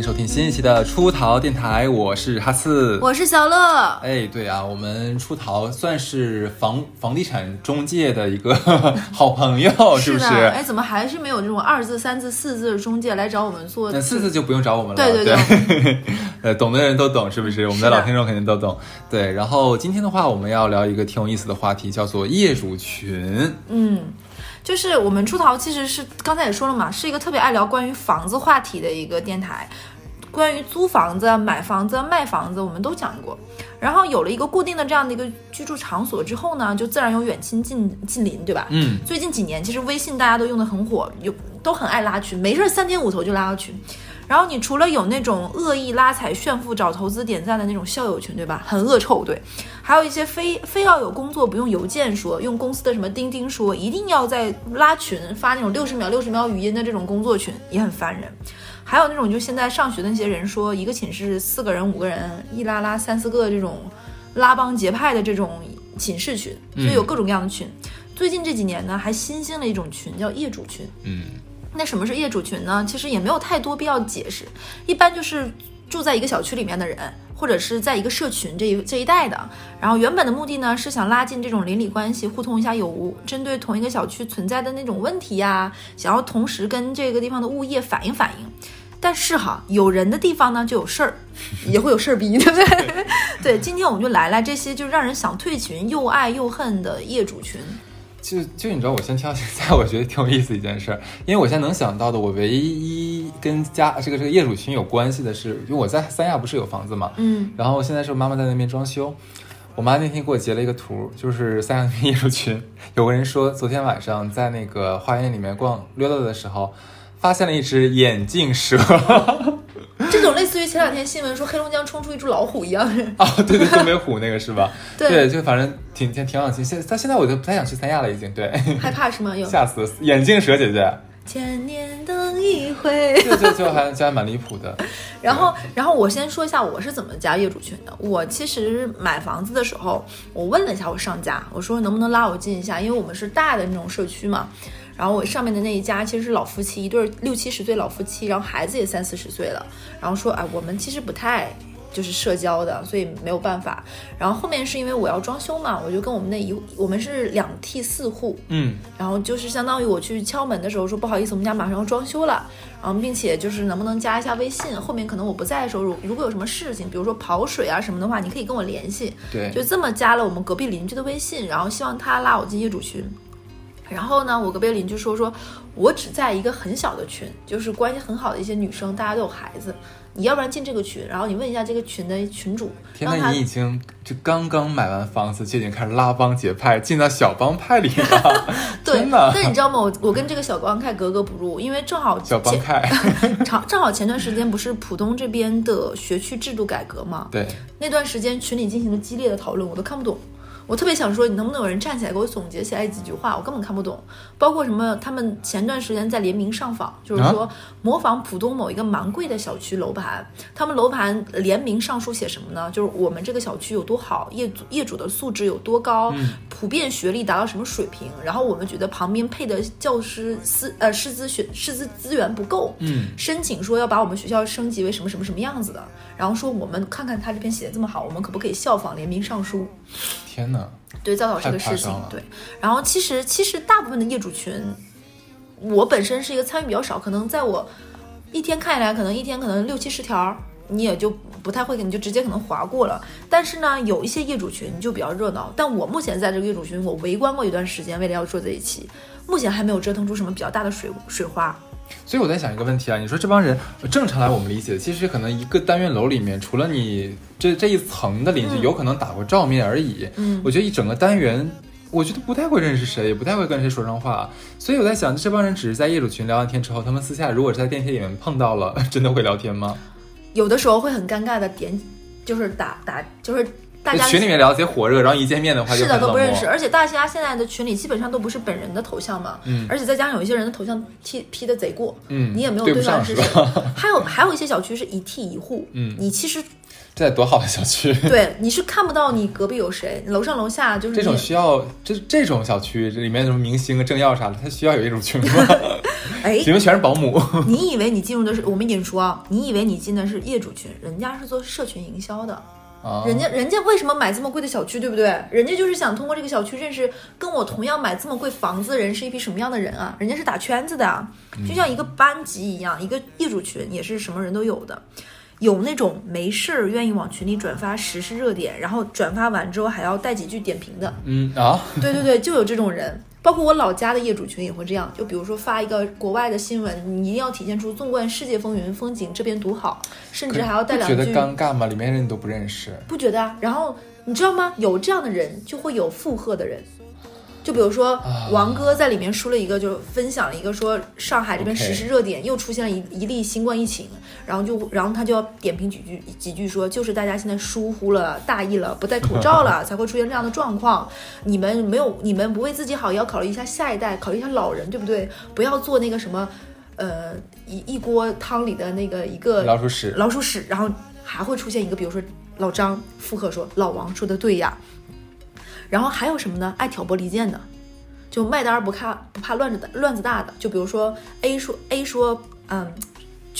迎收听新一期的出逃电台，我是哈四，我是小乐。哎，对啊，我们出逃算是房房地产中介的一个 好朋友，是不是？哎，怎么还是没有这种二字、三字、四字的中介来找我们做？那四字就不用找我们了。对对对，呃，懂的人都懂，是不是？我们的老听众肯定都懂。对，然后今天的话，我们要聊一个挺有意思的话题，叫做业主群。嗯。就是我们出逃其实是刚才也说了嘛，是一个特别爱聊关于房子话题的一个电台，关于租房子、买房子、卖房子，我们都讲过。然后有了一个固定的这样的一个居住场所之后呢，就自然有远亲近近邻，对吧？嗯。最近几年其实微信大家都用的很火，有都很爱拉群，没事三天五头就拉个群。然后你除了有那种恶意拉踩、炫富、找投资、点赞的那种校友群，对吧？很恶臭，对。还有一些非非要有工作不用邮件说，用公司的什么钉钉说，一定要在拉群发那种六十秒、六十秒语音的这种工作群，也很烦人。还有那种就现在上学的那些人说，一个寝室四个人、五个人，一拉拉三四个这种拉帮结派的这种寝室群，所以有各种各样的群。最近这几年呢，还新兴了一种群，叫业主群。嗯。那什么是业主群呢？其实也没有太多必要解释，一般就是住在一个小区里面的人，或者是在一个社群这一这一带的。然后原本的目的呢是想拉近这种邻里关系，互通一下有无，针对同一个小区存在的那种问题呀，想要同时跟这个地方的物业反映反映。但是哈，有人的地方呢就有事儿，也会有事儿逼，对不对？对，今天我们就来来这些就让人想退群又爱又恨的业主群。就就你知道，我先跳 现在我觉得挺有意思一件事，因为我现在能想到的，我唯一跟家这个这个业主群有关系的是，因为我在三亚不是有房子嘛，嗯，然后现在是我妈妈在那边装修，我妈那天给我截了一个图，就是三亚那边业主群，有个人说昨天晚上在那个花园里面逛溜达的时候，发现了一只眼镜蛇。这种类似于前两天新闻说黑龙江冲出一只老虎一样哦，对对，东北虎那个是吧？对，就反正挺挺挺好奇。现他现在我就不太想去三亚了，已经对，害怕是吗？有吓死！眼镜蛇姐姐，千年等一回，就就就还就还蛮离谱的。然后然后我先说一下我是怎么加业主群的。我其实买房子的时候，我问了一下我上家，我说能不能拉我进一下，因为我们是大的那种社区嘛。然后我上面的那一家其实是老夫妻，一对六七十岁老夫妻，然后孩子也三四十岁了。然后说，哎，我们其实不太就是社交的，所以没有办法。然后后面是因为我要装修嘛，我就跟我们那一我们是两梯四户，嗯，然后就是相当于我去敲门的时候说不好意思，我们家马上要装修了，然后并且就是能不能加一下微信，后面可能我不在的时候，如如果有什么事情，比如说跑水啊什么的话，你可以跟我联系。对，就这么加了我们隔壁邻居的微信，然后希望他拉我进业主群。然后呢，我隔壁邻居说说，我只在一个很小的群，就是关系很好的一些女生，大家都有孩子，你要不然进这个群，然后你问一下这个群的群主。天呐，你已经就刚刚买完房子就已经开始拉帮结派，进到小帮派里了。对，但你知道吗？我我跟这个小帮派格格不入，因为正好小帮派，正正好前段时间不是浦东这边的学区制度改革嘛？对，那段时间群里进行了激烈的讨论，我都看不懂。我特别想说，你能不能有人站起来给我总结起来几句话？我根本看不懂。包括什么，他们前段时间在联名上访，就是说模仿浦东某一个蛮贵的小区楼盘，他们楼盘联名上书写什么呢？就是我们这个小区有多好，业主业主的素质有多高，普遍学历达到什么水平。然后我们觉得旁边配的教师师呃师资学师资资源不够，嗯，申请说要把我们学校升级为什么什么什么样子的。然后说我们看看他这篇写的这么好，我们可不可以效仿联名上书？天哪！对，造导这个事情，对。然后其实其实大部分的业主群，我本身是一个参与比较少，可能在我一天看下来，可能一天可能六七十条，你也就不太会，你就直接可能划过了。但是呢，有一些业主群就比较热闹。但我目前在这个业主群，我围观过一段时间，为了要做这一期，目前还没有折腾出什么比较大的水水花。所以我在想一个问题啊，你说这帮人正常来我们理解，其实可能一个单元楼里面，除了你这这一层的邻居，有可能打过照面而已。嗯，我觉得一整个单元，我觉得不太会认识谁，也不太会跟谁说上话。所以我在想，这帮人只是在业主群聊完天之后，他们私下如果是在电梯里面碰到了，真的会聊天吗？有的时候会很尴尬的点，就是打打就是。大家群里面聊贼火热，然后一见面的话是的都不认识，而且大家现在的群里基本上都不是本人的头像嘛，嗯，而且再加上有一些人的头像 P P 的贼过，嗯，你也没有对上是谁，还有还有一些小区是一梯一户，嗯，你其实 这多好的小区，对，你是看不到你隔壁有谁，楼上楼下就是这种需要这这种小区这里面什么明星啊、政要啥的，他需要有一种群吗？哎里，面全是保姆。你以为你进入的是我们引出啊？你以为你进的是业主群，人家是做社群营销的。啊人家人家为什么买这么贵的小区，对不对？人家就是想通过这个小区认识跟我同样买这么贵房子的人是一批什么样的人啊？人家是打圈子的啊，就像一个班级一样，一个业主群也是什么人都有的。有那种没事儿愿意往群里转发时事热点，然后转发完之后还要带几句点评的，嗯啊，对对对，就有这种人。包括我老家的业主群也会这样，就比如说发一个国外的新闻，你一定要体现出纵观世界风云，风景这边独好，甚至还要带两不觉得句尴尬吗？里面人你都不认识。不觉得啊？然后你知道吗？有这样的人，就会有附和的人。就比如说啊王哥在里面说了一个，就分享了一个说上海这边实时热点又出现了一一例新冠疫情，然后就然后他就要点评几句几句说，就是大家现在疏忽了、大意了、不戴口罩了，才会出现这样的状况。你们没有，你们不为自己好，也要考虑一下下一代，考虑一下老人，对不对？不要做那个什么，呃，一一锅汤里的那个一个老鼠屎，老鼠屎，然后还会出现一个，比如说老张附和说老王说的对呀，然后还有什么呢？爱挑拨离间的，就卖单儿不怕不怕乱子的乱子大的，就比如说 A 说 A 说嗯。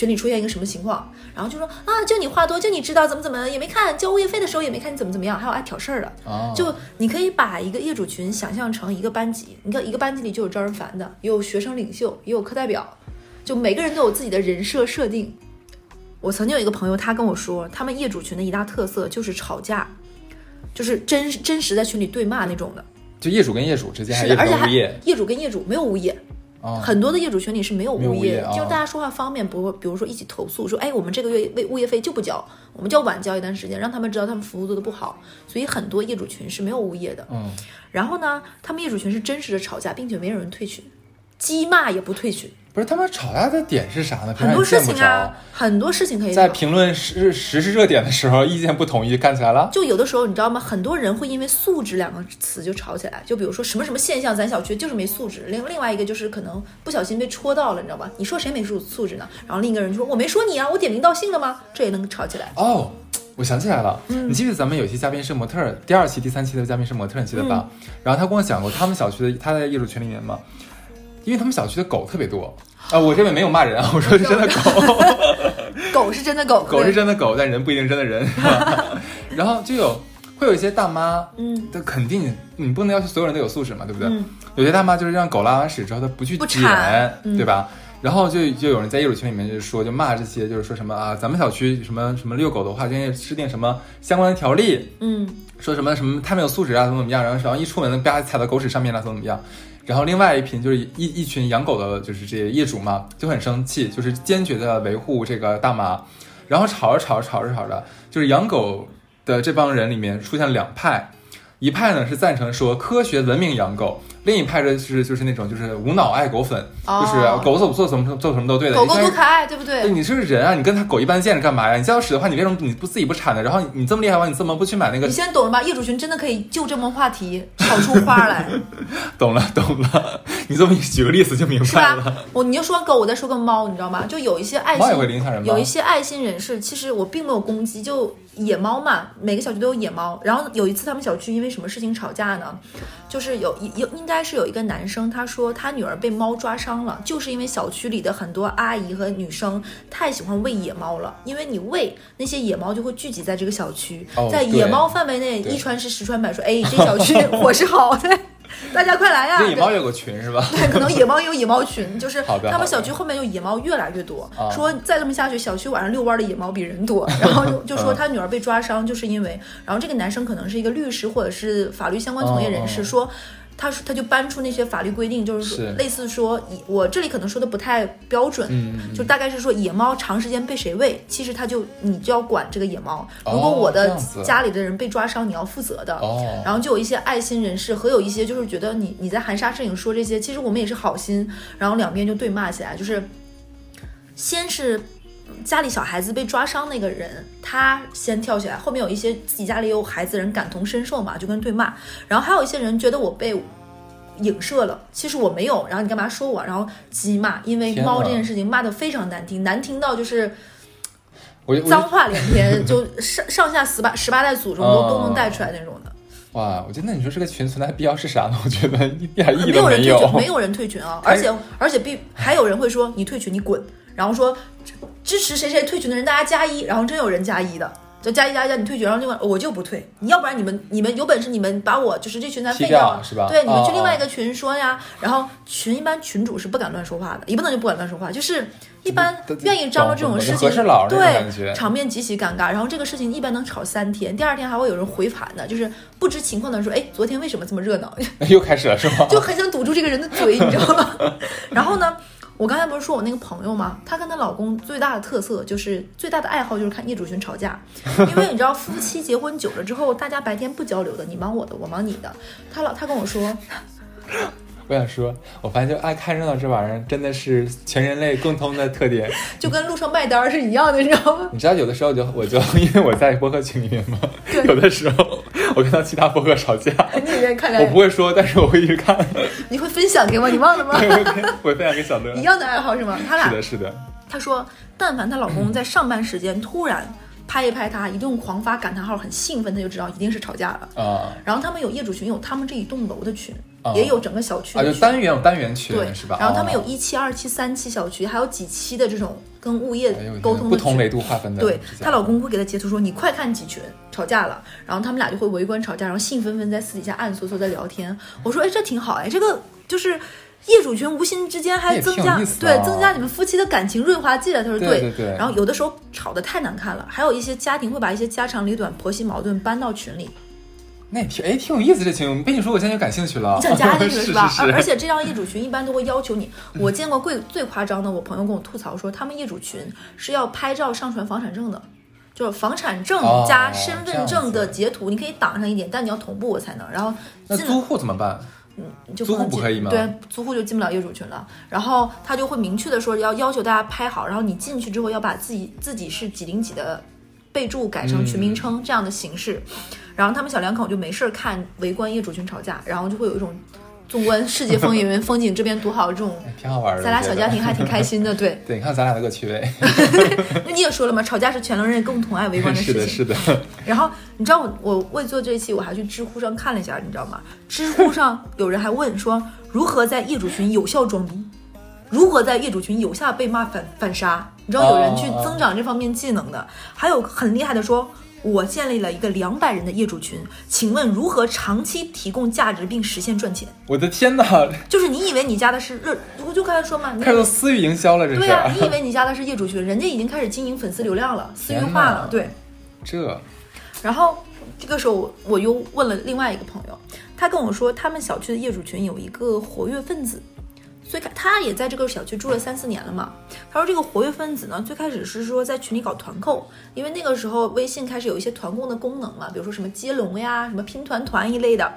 群里出现一个什么情况，然后就说啊，就你话多，就你知道怎么怎么也没看，交物业费的时候也没看你怎么怎么样，还有爱挑事儿的，哦就你可以把一个业主群想象成一个班级，你看一个班级里就有招人烦的，也有学生领袖，也有课代表，就每个人都有自己的人设设定。我曾经有一个朋友，他跟我说，他们业主群的一大特色就是吵架，就是真真实在群里对骂那种的。就业主跟业主之间，还是的，而且还。业主跟业主没有物业，哦，很多的业主群里是没有物业，物业哦就大家说话方便不会，比如说一起投诉说，哎，我们这个月为物业费就不交，我们就要晚交一段时间，让他们知道他们服务做的不好，所以很多业主群是没有物业的。嗯，然后呢，他们业主群是真实的吵架，并且没有人退群，激骂也不退群，不是他们吵架的点是啥呢？很多事情啊，很多事情可以在评论时时事热点的时候，意见不统一，干起来了。就有的时候你知道吗？很多人会因为素质两个词就吵起来，就比如说什么什么现象，咱小区就是没素质。另另外一个就是可能不小心被戳到了，你知道吧？你说谁没素素质呢？然后另一个人就说我没说你啊，我点名道姓了吗？这也能吵起来。哦，我想起来了，嗯你记得咱们有期嘉宾是模特儿，第二期、第三期的嘉宾是模特儿，你记得吧？嗯然后他跟我讲过，他们小区的他在业主群里面嘛，因为他们小区的狗特别多。啊、我这边没有骂人啊，我说是真的狗，狗是真的狗，狗是真的狗，但人不一定真的人？然后就有会有一些大妈，嗯，这肯定你不能要求所有人都有素质嘛，对不对？嗯有些大妈就是让狗拉完屎之后，她不去捡，嗯对吧？然后就就有人在业主群里面就是说，就骂这些，就是说什么啊，咱们小区什么什么遛狗的话，就应该制定什么相关的条例，嗯说什么什么太没有素质啊，怎么怎么样，然后然后一出门吧踩到狗屎上面了，怎么怎么样。然后另外一群就是一一群养狗的，就是这些业主嘛，就很生气，就是坚决的维护这个大妈。然后吵着吵着吵着吵着，就是养狗的这帮人里面出现两派，一派呢是赞成说科学文明养狗，另一派就是就是那种就是无脑爱狗粉，哦就是狗做做什么做什么都对的。狗狗多可爱，对不对，对？你是个人啊，你跟他狗一般见着干嘛呀？你叫屎的话，你为什么你不自己不铲呢？然后你你这么厉害的话，你怎么不去买那个你？现在懂了吧？业主群真的可以就这么话题炒出花来，懂了懂了，你这么一举个例子就明白了。？我你就说狗，我再说个猫，你知道吗？就有一些爱心，有一些爱心人士，其实我并没有攻击，就野猫嘛，每个小区都有野猫。然后有一次他们小区因为什么事情吵架呢？就是有有应该是有一个男生，他说他女儿被猫抓伤了，就是因为小区里的很多阿姨和女生太喜欢喂野猫了，因为你喂那些野猫就会聚集在这个小区，哦在野猫范围内一传十十传百，说哎这小区 伙食好，对，大家快来呀！野猫有个群是吧？对，可能野猫也有野猫群，就是他们小区后面就野猫越来越多啊，说再这么下去，小区晚上遛弯的野猫比人多。然后就就说嗯他女儿被抓伤，就是因为，然后这个男生可能是一个律师或者是法律相关从业人士，说。他说，他就搬出那些法律规定，就是说类似说，我这里可能说的不太标准，就大概是说野猫长时间被谁喂，其实他就你就要管这个野猫。哦如果我的家里的人被抓伤，你要负责的。哦然后就有一些爱心人士和有一些就是觉得你你在含沙射影说这些，其实我们也是好心，然后两边就对骂起来，就是先是家里小孩子被抓伤那个人，他先跳起来，后面有一些自己家里有孩子的人感同身受嘛，就跟人对骂，然后还有一些人觉得我被。影射了，其实我没有，然后你干嘛说我？然后激骂，因为猫这件事情骂的非常难听，难听到就是脏话连篇，就上上下十八十八代祖宗都哦都能带出来那种的。哇，我觉得那你说这个群存在的必要是啥呢？我觉得一点意义没有没有人退群，。没有人退群啊！而且而且必还有人会说你退群你滚，然后说支持谁谁退群的人大家加一，然后真有人加一的。就加一加一加你退群，然后另外我就不退，你要不然你们你们有本事你们把我就是这群咱废掉对，你们去哦另外一个群说呀。然后群一般群主是不敢乱说话的，也不能就不敢乱说话，就是一般愿意张罗这种事情，对，场面极其尴尬。然后这个事情一般能吵三天，第二天还会有人回盘的，就是不知情况的人说，哎，昨天为什么这么热闹？又开始了是吗？就很想堵住这个人的嘴，你知道吗？然后呢，我刚才不是说我那个朋友吗？她跟她老公最大的特色就是最大的爱好就是看业主群吵架，因为你知道夫妻结婚久了之后，大家白天不交流的，你忙我的，我忙你的。她老她跟我说，我想说，我发现就爱看热闹这玩意儿真的是全人类共通的特点。就跟路上卖单儿是一样的，你知道吗？你知道有的时候就我就因为我在播客群里面嘛，对有的时候我看到其他播客吵架，你也看我不会说，但是我会一直看，你会分享给我，你忘了吗？我会分享给小乐。一样的爱好是吗？他俩是的，是的，她说，但凡她老公在上班时间突然拍一拍她，一顿狂发感叹号，很兴奋，他就知道一定是吵架了。啊然后他们有业主群，有他们这一栋楼的群，哦也有整个小区啊。就单元有单元群对，是吧？然后他们有哦一期、二期、三期小区，还有几期的这种跟物业沟通。不同维度划分的。对她老公会给她截图说：“你快看几群吵架了。”然后他们俩就会围观吵架，然后兴奋奋在私底下暗搓搓在聊天。我说：“哎，这挺好哎，这个就是业主群无形之间还增加对增加你们夫妻的感情润滑剂了。”他说：“对对对然后有的时候吵得太难看了，还有一些家庭会把一些家长里短、婆媳矛盾搬到群里。那也挺哎挺有意思这群，被你说我现在就感兴趣了。你想加进去是是吧？是而而且这样业主群一般都会要求你，我见过最最夸张的，我朋友跟我吐槽说，他们业主群是要拍照上传房产证的。就是房产证哦加身份证的截图，你可以挡上一点，但你要同步我才能。然后那租户怎么办？嗯就租户能进不可以吗对，租户就进不了业主群了。然后他就会明确的说要要求大家拍好，然后你进去之后要把自己自己是几零几的备注改成群名称、这样的形式。然后他们小两口就没事儿看围观业主群吵架，然后就会有一种纵观世界风云、风景这边独好这种。挺好玩的。咱俩小家庭还挺开心的，对。对，你看咱俩的个趣味。那你也说了嘛，吵架是全能人类共同爱围观的，事情。是的。然后你知道我我为做这一期，我还去知乎上看了一下，你知道吗？知乎上有人还问说，如何在业主群有效装逼？如何在业主群有效被骂反反杀？你知道有人去增长这方面技能的，还有很厉害的说。我建立了一个两百人的业主群，请问如何长期提供价值并实现赚钱？我的天哪，就是你以为你加的是热，我就刚才说嘛，开始私域营销了，这是。对呀、你以为你加的是业主群，人家已经开始经营粉丝流量了，私域化了，对。这然后这个时候我又问了另外一个朋友，他跟我说，他们小区的业主群有一个活跃分子，最开他也在这个小区住了三四年了嘛。他说这个活跃分子呢，最开始是说在群里搞团购，因为那个时候微信开始有一些团购的功能嘛，比如说什么接龙呀、什么拼团团一类的。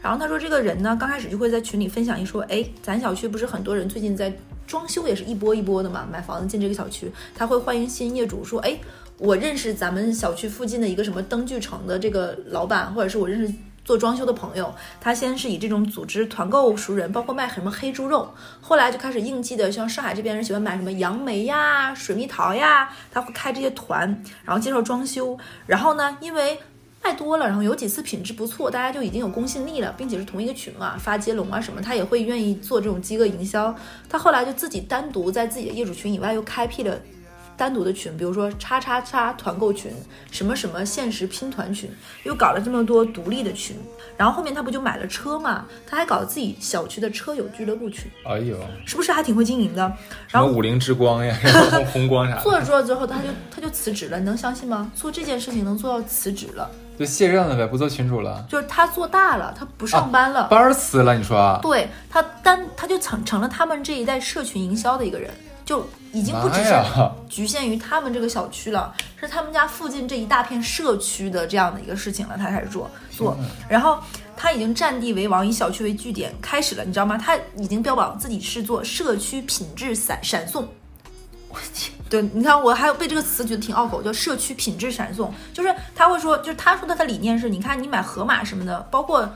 然后他说这个人呢，刚开始就会在群里分享一说，哎，咱小区不是很多人最近在装修，也是一波一波的嘛，买房子进这个小区，他会欢迎新业主说，哎。我认识咱们小区附近的一个什么灯具城的这个老板，或者是我认识做装修的朋友，他先是以这种组织团购熟人，包括卖什么黑猪肉，后来就开始应季的，像上海这边人喜欢买什么杨梅呀、水蜜桃呀，他会开这些团，然后介绍装修，然后呢，因为。卖多了，然后有几次品质不错，大家就已经有公信力了，并且是同一个群嘛，发接龙啊什么，他也会愿意做这种饥饿营销。他后来就自己单独在自己的业主群以外又开辟了单独的群，比如说叉叉叉团购群，什么什么限时拼团群，又搞了这么多独立的群。然后后面他不就买了车嘛，他还搞自己小区的车友俱乐部群，哎呦，是不是还挺会经营的？然后五菱之光呀，红红光啥的，做着做着之后，他就他就辞职了，你能相信吗？做这件事情能做到辞职了，就卸任了呗，不做群主了，就是他做大了，他不上班了。班儿辞了，你说啊？对他单他就成成了他们这一代社群营销的一个人，就已经不只是 局限于他们这个小区了，是他们家附近这一大片社区的这样的一个事情了，他开始做。做，然后他已经占地为王，以小区为据点开始了，你知道吗？他已经标榜自己是做社区品质闪闪送。我天。对，你看我还有被这个词觉得挺拗口，叫社区品质闪送，就是他会说，就是他说的他理念是，你看你买盒马什么的，包括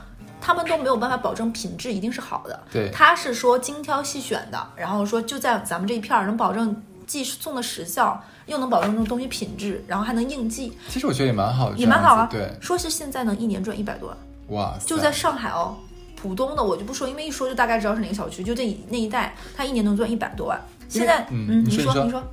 他们都没有办法保证品质一定是好的，对。他是说精挑细选的，然后说就在咱们这一片儿能保证既送的时效，又能保证这种东西品质，然后还能应季，其实我觉得也蛮好的，也蛮好啊。对。说是现在能一年赚一百多万，哇塞，就在上海哦，浦东的我就不说，因为一说就大概知道是哪个小区，就这那一带，他一年能赚一百多万。现在，嗯，你说，你说，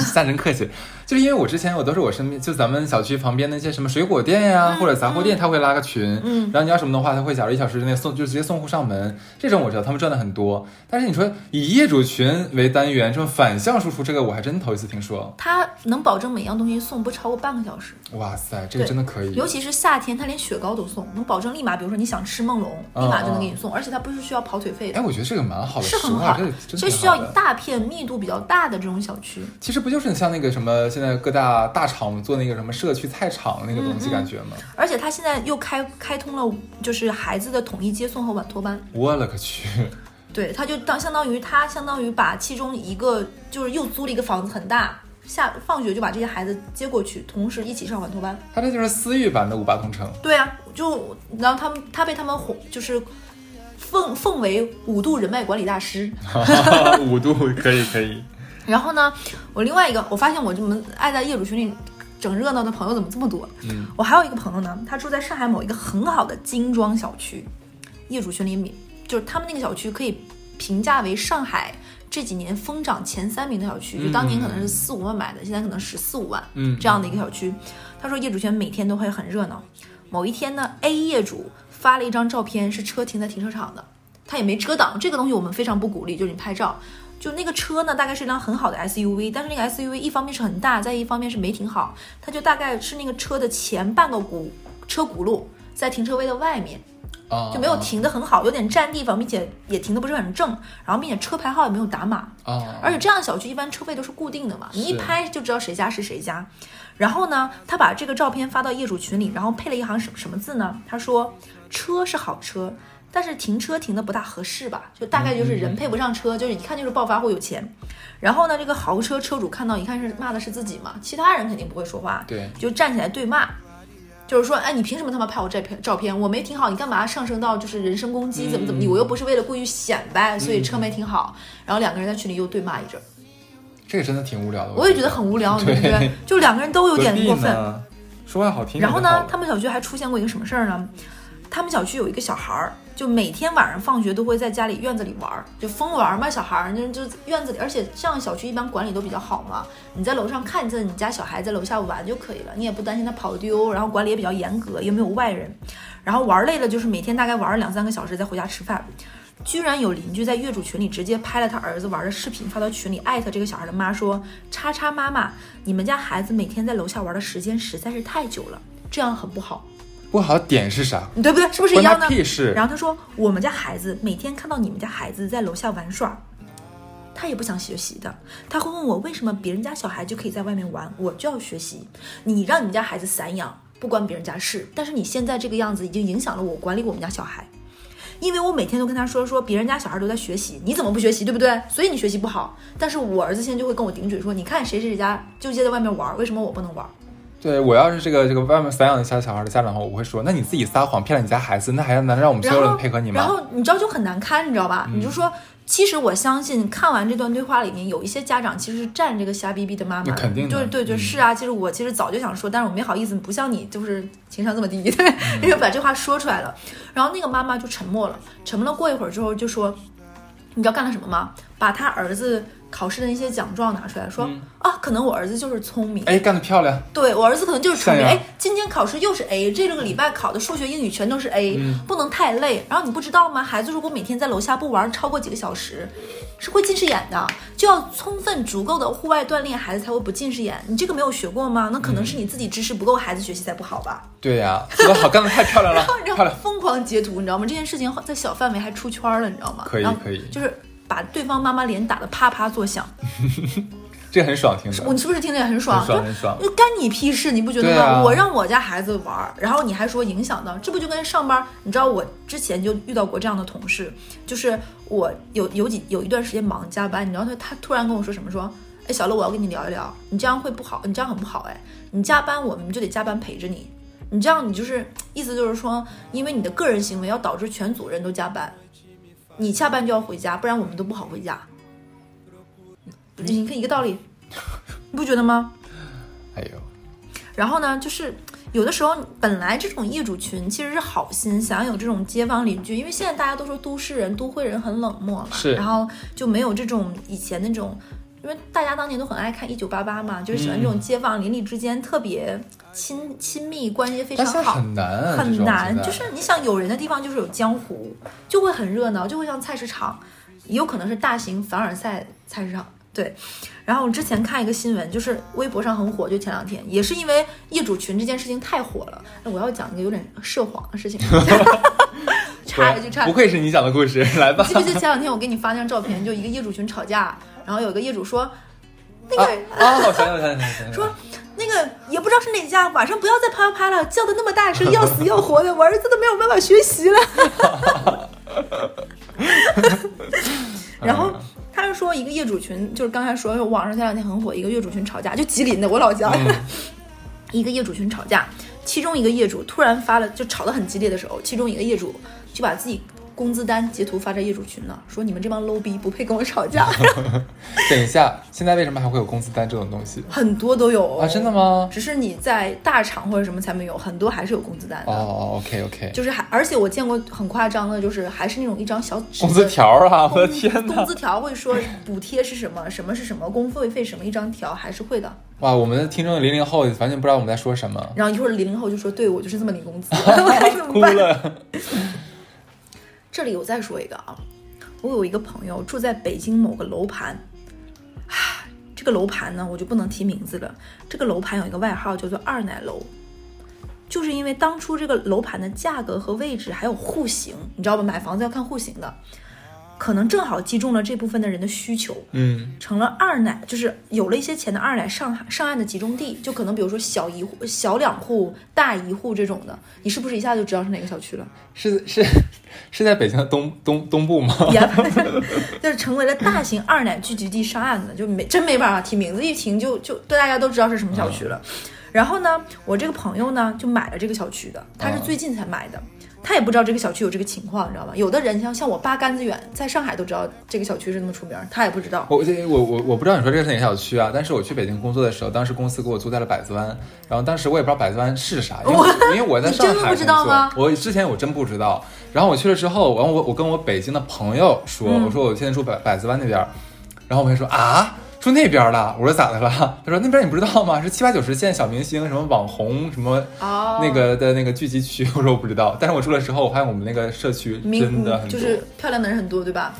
下 人客气，就是因为我之前我都是我身边，就咱们小区旁边那些什么水果店呀，或者杂货店，他会拉个群，嗯，然后你要什么的话，他会假如一小时之内送，就直接送货上门，这种我知道他们赚的很多。但是你说以业主群为单元，这种反向输出，这个我还真头一次听说。他能保证每样东西送不超过半个小时。哇塞，这个真的可以。尤其是夏天，他连雪糕都送，能保证立马，比如说你想吃梦龙，立马就能给你送，而且他不是需要跑腿费的。哎，我觉得这个蛮好的，是很好，这需要一大片密度比较大的。这种小区其实不就是像那个什么，现在各大大厂做那个什么社区菜场那个东西感觉吗？而且他现在又开开通了，就是孩子的统一接送和晚托班。我勒个去！对，他就当相当于他相当于把其中一个就是又租了一个房子很大，下放学就把这些孩子接过去，同时一起上晚托班。他这就是私域版的五八同城。对啊，就然后他们他被他们哄就是。奉奉为五度人脉管理大师，五度可以可以。然后呢，我另外一个，我发现我这么爱在业主群里整热闹的朋友怎么这么多？嗯，我还有一个朋友呢，他住在上海某一个很好的精装小区，业主群里就是他们那个小区可以评价为上海这几年疯涨前三名的小区，就当年可能是四五万买的，现在可能十四五万，嗯，这样的一个小区。他说业主群每天都会很热闹。某一天呢，A 业主发了一张照片，是车停在停车场的，他也没遮挡，这个东西我们非常不鼓励，就是你拍照。就那个车呢，大概是一辆很好的 SUV，但是那个 SUV 一方面是很大，再一方面是没停好，它就大概是那个车的前半个轱车轱辘在停车位的外面，就没有停得很好，有点占地方，并且也停得不是很正，然后并且车牌号也没有打码，而且这样小区一般车位都是固定的嘛，你一拍就知道谁家是谁家。然后呢，他把这个照片发到业主群里，然后配了一行什什么字呢？他说车是好车。但是停车停的不大合适吧，就大概就是人配不上车，就是一看就是暴发户有钱。然后呢，这个豪车车主看到一看是骂的是自己嘛，其他人肯定不会说话，对，就站起来对骂，就是说，哎，你凭什么他妈拍我这片照片？我没停好，你干嘛上升到就是人身攻击？怎么怎么地？我又不是为了故意显摆，所以车没停好。然后两个人在群里又对骂一阵，这个真的挺无聊的。我也觉得很无聊，对不对？就两个人都有点过分，说话好听。然后呢，他们小区还出现过一个什么事儿呢？他们小区有一个小孩儿。就每天晚上放学都会在家里院子里玩儿，就疯玩嘛，小孩儿那就院子里，而且这样小区一般管理都比较好嘛。你在楼上看见你家小孩在楼下玩就可以了，你也不担心他跑丢，然后管理也比较严格，又没有外人。然后玩累了，就是每天大概玩两三个小时再回家吃饭。居然有邻居在业主群里直接拍了他儿子玩的视频发到群里，艾特这个小孩的妈说：“叉叉妈妈，你们家孩子每天在楼下玩的时间实在是太久了，这样很不好。”不好点是啥？对不对？是不是一样的？是。然后他说，我们家孩子每天看到你们家孩子在楼下玩耍，他也不想学习的。他会问我，为什么别人家小孩就可以在外面玩，我就要学习？你让你们家孩子散养，不关别人家事。但是你现在这个样子，已经影响了我管理我们家小孩。因为我每天都跟他说说，别人家小孩都在学习，你怎么不学习？对不对？所以你学习不好。但是我儿子现在就会跟我顶嘴说，你看谁谁谁家就接在外面玩，为什么我不能玩？对我要是这个这个外面散养一下小孩的家长的话，我会说，那你自己撒谎骗了你家孩子，那还能让我们所有人配合你吗？然后你知道就很难堪，你知道吧？你就说，其实我相信看完这段对话里面有一些家长其实是站这个瞎逼逼的妈妈，肯定对对对，是啊。其实我其实早就想说，但是我没好意思，不像你就是情商这么低，对，因为把这话说出来了。然后那个妈妈就沉默了，沉默了过一会儿之后就说，你知道干了什么吗？把他儿子。考试的那些奖状拿出来说啊，可能我儿子就是聪明，哎，干得漂亮。对我儿子可能就是聪明，哎，今天考试又是 A，这个礼拜考的数学、英语全都是 A，不能太累。然后你不知道吗？孩子如果每天在楼下不玩超过几个小时，是会近视眼的，就要充分足够的户外锻炼，孩子才会不近视眼。你这个没有学过吗？那可能是你自己知识不够，孩子学习才不好吧？对呀，做得好，干得太漂亮了，漂亮，疯狂截图，你知道吗？这件事情在小范围还出圈了，你知道吗？可以，可以，就是。把对方妈妈脸打得啪啪作响，这很爽听的。你是不是听着也很爽？很爽，就干你屁事，你不觉得吗？我让我家孩子玩，然后你还说影响到，这不就跟上班？你知道我之前就遇到过这样的同事，就是我有有几有一段时间忙加班，你知道他他突然跟我说什么？说，哎，小乐，我要跟你聊一聊，你这样会不好，你这样很不好，哎，你加班我们就得加班陪着你，你这样你就是意思就是说，因为你的个人行为要导致全组人都加班。你下班就要回家，不然我们都不好回家。你看一个道理，你不觉得吗？哎呦，然后呢，就是有的时候本来这种业主群其实是好心，想有这种街坊邻居，因为现在大家都说都市人、都会人很冷漠嘛，是然后就没有这种以前那种。因为大家当年都很爱看《一九八八》嘛，就是喜欢这种街坊邻里之间特别亲亲密关系非常好，很难啊，很难，就是你想有人的地方就是有江湖，就会很热闹，就会像菜市场，也有可能是大型凡尔赛菜市场。对，然后我之前看一个新闻，就是微博上很火，就前两天也是因为业主群这件事情太火了。那我要讲一个有点涉黄的事情，插一句插不愧是你讲的故事，来吧记。不记得前两天我给你发那张照片，就一个业主群吵架，然后有个业主说，那啊个、啊！我想起来，我想，想说那个也不知道是哪家，晚上不要再啪啪啪了，叫的那么大声，要死要活的，我儿子都没有办法学习了。然后他是说一个业主群，就是刚才说网上前两天很火，一个业主群吵架，就吉林的我老家，一个业主群吵架，其中一个业主突然发了，就吵得很激烈的时候，其中一个业主就把自己工资单截图发在业主群了，说你们这帮 low 逼不配跟我吵架，等一下，现在为什么还会有工资单这种东西很多都有啊？真的？吗？只是你在大厂或者什么才没有，很多还是有工资单的。哦，OK OK，就是还，而且我见过很夸张的，就是还是那种一张小纸工资条啊！我的天哪！工资条会说补贴是什么，什么是什么，工费费什么，一张条还是会的。哇，我们的听众零零后完全不知道我们在说什么，然后一会儿零零后就说，对我就是这么领工资，哭？了。这里我再说一个啊，我有一个朋友住在北京某个楼盘，唉，这个楼盘呢我就不能提名字了。这个楼盘有一个外号叫做“二奶楼”，就是因为当初这个楼盘的价格和位置还有户型，你知道吧？买房子要看户型的，可能正好击中了这部分的人的需求。嗯，成了二奶，就是有了一些钱的二奶上上岸的集中地，就可能比如说小一户、小两户、大一户这种的，你是不是一下就知道是哪个小区了？是是是在北京的东东东部吗？也 就是成为了大型二奶聚集地上岸的，就没真没办法提名字，一提就就对大家都知道是什么小区了。然后呢，我这个朋友呢就买了这个小区的，他是最近才买的。他也不知道这个小区有这个情况，你知道吗？有的人像像我八竿子远，在上海都知道这个小区是那么出名，他也不知道。我这我我我不知道你说这是哪个小区啊？但是我去北京工作的时候，当时公司给我租在了百子湾，然后当时我也不知道百子湾是啥，因为因为我在上海工真的不知道作吗我之前我真不知道，然后我去了之后，完我我跟我北京的朋友说，嗯我说我现在住百百子湾那边儿，然后我朋友说啊。住那边了，我说咋的了？他说那边你不知道吗？是七八九十线小明星，什么网红，什么哦那个的那个聚集区。我说我不知道，但是我住了之后，我发现我们那个社区真的。就是漂亮的人很多，对吧？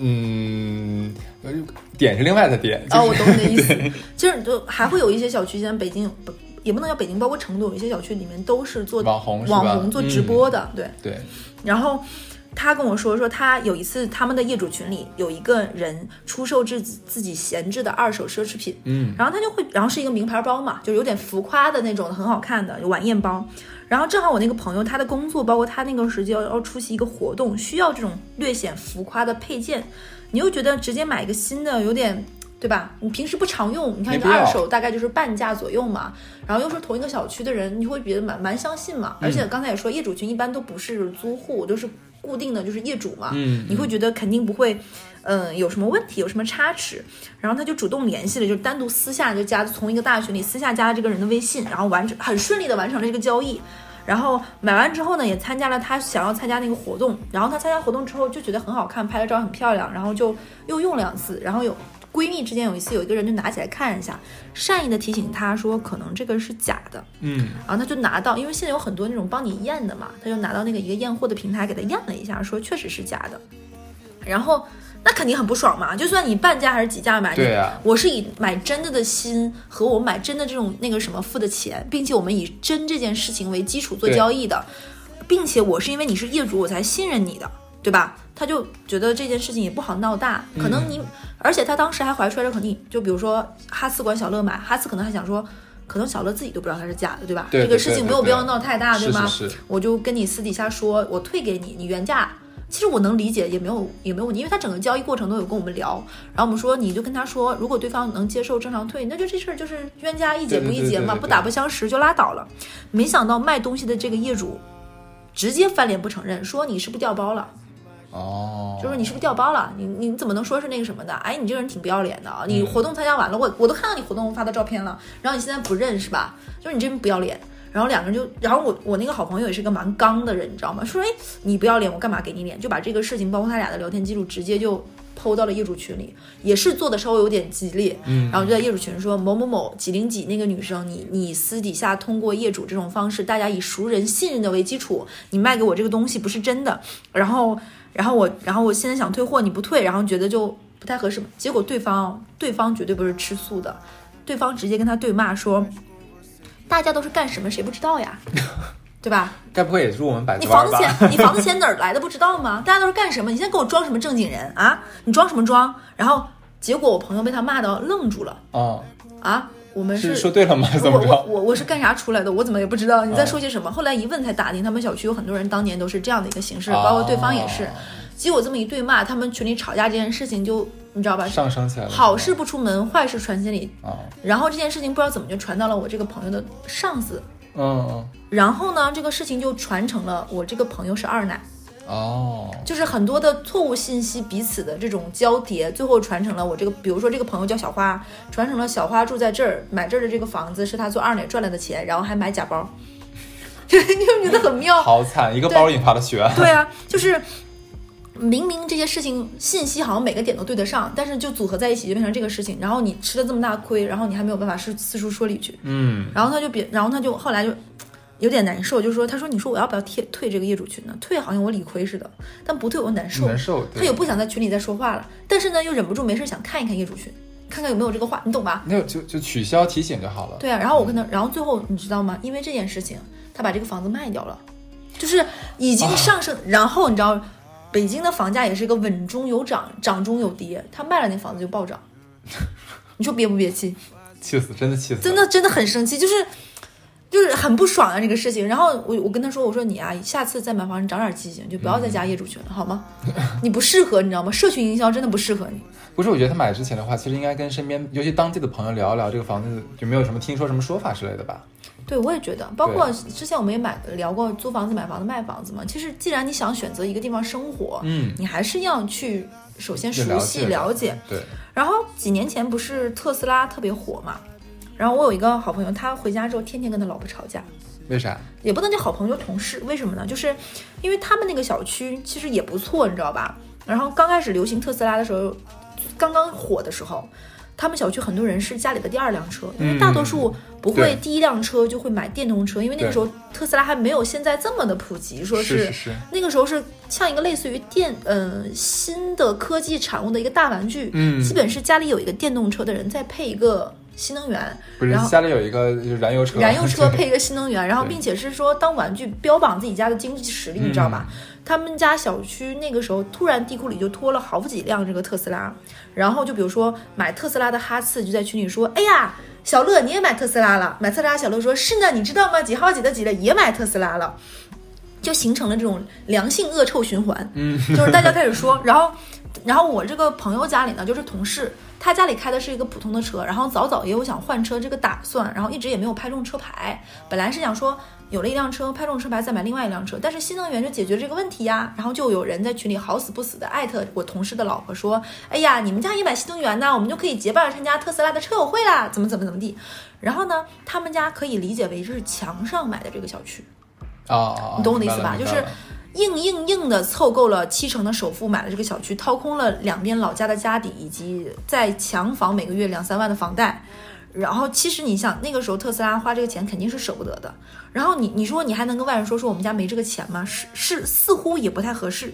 嗯，呃点是另外的点。就是、哦，我懂你的意思。就是就还会有一些小区，像北京不也不能叫北京，包括成都有一些小区里面都是做网红网红做直播的，对。对，然后他跟我说，说他有一次他们的业主群里有一个人出售自己自己闲置的二手奢侈品，嗯，然后他就会，然后是一个名牌包嘛，就有点浮夸的那种，很好看的晚宴包。然后正好我那个朋友他的工作，包括他那个时间要要出席一个活动，需要这种略显浮夸的配件，你又觉得直接买一个新的有点。对吧？你平时不常用，你看一个二手大概就是半价左右嘛。然后又是同一个小区的人，你会觉得蛮蛮相信嘛。而且刚才也说，业主群一般都不是租户，都是固定的，就是业主嘛。嗯你会觉得肯定不会，嗯、有什么问题，有什么差池。然后他就主动联系了，就单独私下就加从一个大群里私下加了这个人的微信，然后完成很顺利的完成了这个交易。然后买完之后呢，也参加了他想要参加那个活动。然后他参加活动之后就觉得很好看，拍了照很漂亮，然后就又用两次。然后有闺蜜之间有一次有一个人就拿起来看一下，善意的提醒她说可能这个是假的。嗯，然后她就拿到，因为现在有很多那种帮你验的嘛，她就拿到那个一个验货的平台给她验了一下，说确实是假的。然后那肯定很不爽嘛，就算你半价还是几价买，对呀我是以买真的的心和我买真的这种那个什么付的钱，并且我们以真这件事情为基础做交易的，并且我是因为你是业主我才信任你的，对吧？他就觉得这件事情也不好闹大，可能你，而且他当时还怀揣着肯定，就比如说哈斯管小乐买，哈斯可能还想说。可能小乐自己都不知道它是假的，对吧？对这个事情没有必要闹太大，对吗？是是是我就跟你私底下说，我退给你，你原价。其实我能理解，也没有也没有问题，因为他整个交易过程都有跟我们聊。然后我们说，你就跟他说，如果对方能接受正常退，那就这事儿就是冤家宜解不宜结嘛，不打不相识就拉倒了。没想到卖东西的这个业主直接翻脸不承认，说你是不是掉包了？哦，就说你是不是掉包了？你你怎么能说是那个什么的？哎，你这个人挺不要脸的啊！嗯你活动参加完了，我我都看到你活动发的照片了，然后你现在不认是吧？就是你这人不要脸。然后两个人就，然后我我那个好朋友也是个蛮刚的人，你知道吗？说哎，你不要脸，我干嘛给你脸？就把这个事情，包括他俩的聊天记录，直接就抛到了业主群里，也是做的稍微有点激烈。嗯，然后就在业主群说某某某几零几那个女生，你你私底下通过业主这种方式，大家以熟人信任的为基础，你卖给我这个东西不是真的。然后然后我然后我现在想退货，你不退，然后觉得就不太合适。结果对方对方绝对不是吃素的，对方直接跟他对骂说，大家都是干什么谁不知道呀，对吧？该不会也是我们百你度二吧？房子钱，你房子钱哪儿来的不知道吗？大家都是干什么？你现在给我装什么正经人啊？你装什么装？然后结果我朋友被他骂到愣住了哦，啊！我们是说对了吗？怎我我么着？我我是干啥出来的？我怎么也不知道你在哦说些什么。后来一问才打听，他们小区有很多人当年都是这样的一个形式，包括对方也是。哦结果这么一对骂，他们群里吵架这件事情就你知道吧？上升起来了。好事不出门，坏事传千里。啊，然后这件事情不知道怎么就传到了我这个朋友的上司，嗯嗯，然后呢，这个事情就传成了我这个朋友是二奶。哦，就是很多的错误信息彼此的这种交叠，最后传成了我这个，比如说这个朋友叫小花，传成了小花住在这儿，买这儿的这个房子是他做二奶赚来的钱，然后还买假包，你就觉得很妙。好惨，一个包引发的血案。对啊，就是明明这些事情信息好像每个点都对得上，但是就组合在一起就变成这个事情，然后你吃了这么大亏，然后你还没有办法是四处说理去，嗯，然后他就别，然后他就后来就有点难受，就是说他说你说我要不要退退这个业主群呢？退好像我理亏似的，但不退我难受。难受。他也不想在群里再说话了，但是呢又忍不住没事想看一看业主群，看看有没有这个话，你懂吧？那就就取消提醒就好了。对啊，然后我跟他，然后最后你知道吗？因为这件事情，他把这个房子卖掉了，就是已经上升，然后你知道，北京的房价也是一个稳中有涨，涨中有跌，他卖了那房子就暴涨，你说憋不憋气？气死，真的气死。真的真的很生气，就是就是很不爽啊这个事情。然后我我跟他说，我说你啊，下次再买房你长点记性，就不要再加业主群了，好吗？你不适合，你知道吗？社群营销真的不适合你。不是，我觉得他买之前的话，其实应该跟身边，尤其当地的朋友聊一聊这个房子有没有什么听说什么说法之类的吧。对，我也觉得，包括之前我们也买聊过租房子、买房子、卖房子嘛。其实，既然你想选择一个地方生活，嗯，你还是要去首先熟悉了了解。对，然后几年前不是特斯拉特别火嘛，然后我有一个好朋友，他回家之后天天跟他老婆吵架，为啥？也不能叫好朋友、同事，为什么呢？就是因为他们那个小区其实也不错，你知道吧？然后刚开始流行特斯拉的时候，刚刚火的时候，他们小区很多人是家里的第二辆车，因为大多数不会第一辆车就会买电动车，因为那个时候特斯拉还没有现在这么的普及，说是是是，那个时候是像一个类似于电嗯、新的科技产物的一个大玩具，嗯基本是家里有一个电动车的人再配一个新能源，不是然后家里有一个燃油车，燃油车 配一个新能源，然后并且是说当玩具标榜自己家的经济实力，你知道吧？嗯他们家小区那个时候突然地库里就拖了好几辆这个特斯拉，然后就比如说买特斯拉的哈次就在群里说：“哎呀，小乐你也买特斯拉了？”买特斯拉小乐说：“是呢，你知道吗？几号几的几的也买特斯拉了。”就形成了这种良性恶臭循环，嗯，就是大家开始说，然后，然后我这个朋友家里呢，就是同事，他家里开的是一个普通的车，然后早早也有想换车这个打算，然后一直也没有拍中车牌，本来是想说有了一辆车拍中车牌再买另外一辆车，但是新能源就解决这个问题呀，然后就有人在群里好死不死的艾特我同事的老婆说，哎呀，你们家也买新能源呐，我们就可以结伴参加特斯拉的车友会啦，怎么怎么怎么地，然后呢，他们家可以理解为是墙上买的这个小区。啊啊，啊你懂我的意思吧？就是硬硬硬的凑够了七成的首付买了这个小区，掏空了两边老家的家底，以及在强房每个月两三万的房贷。然后其实你想，那个时候特斯拉花这个钱肯定是舍不得的。然后你你说你还能跟外人说说我们家没这个钱吗？是是，似乎也不太合适。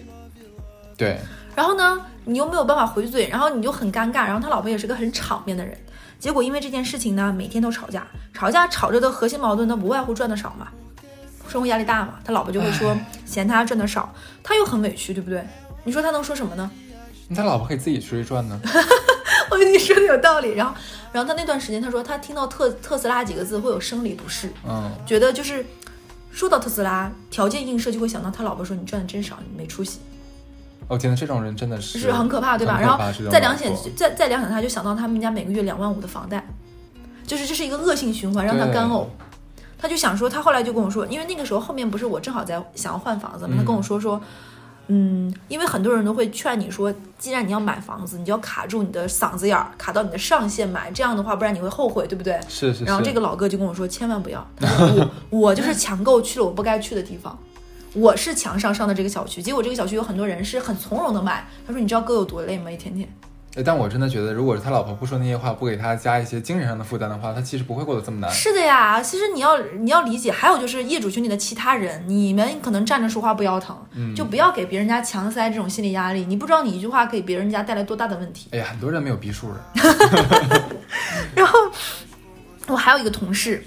对，然后呢，你又没有办法回嘴，然后你就很尴尬。然后他老婆也是个很场面的人，结果因为这件事情呢，每天都吵架，吵架吵着的核心矛盾那，无外乎赚的少嘛，生活压力大嘛，他老婆就会说嫌他赚的少，他又很委屈，对不对？你说他能说什么呢？那他老婆可以自己出去赚呢。我跟你说的有道理。然后，然后他那段时间他说他听到特特斯拉几个字会有生理不适，嗯，觉得就是说到特斯拉，条件映射就会想到他老婆说你赚的真少，你没出息。我天呐，这种人真的是是很可怕，对吧？然后再两想再再两想，他就想到他们家每个月两万五的房贷，就是这是一个恶性循环，让他干呕。他就想说，他后来就跟我说，因为那个时候后面不是我正好在想要换房子嘛，他跟我说说，嗯，因为很多人都会劝你说，既然你要买房子，你就要卡住你的嗓子眼儿，卡到你的上限买，这样的话，不然你会后悔，对不对？是是是。然后这个老哥就跟我说，千万不要，我我就是强购去了我不该去的地方，我是强上上的这个小区，结果这个小区有很多人是很从容的买。他说，你知道哥有多累吗？一天天。但我真的觉得，如果是他老婆不说那些话，不给他加一些精神上的负担的话，他其实不会过得这么难。是的呀，其实你要你要理解，还有就是业主群里的其他人，你们可能站着说话不腰疼，就不要给别人家强塞这种心理压力。你不知道你一句话给别人家带来多大的问题。哎呀，很多人没有逼数的。然后我还有一个同事，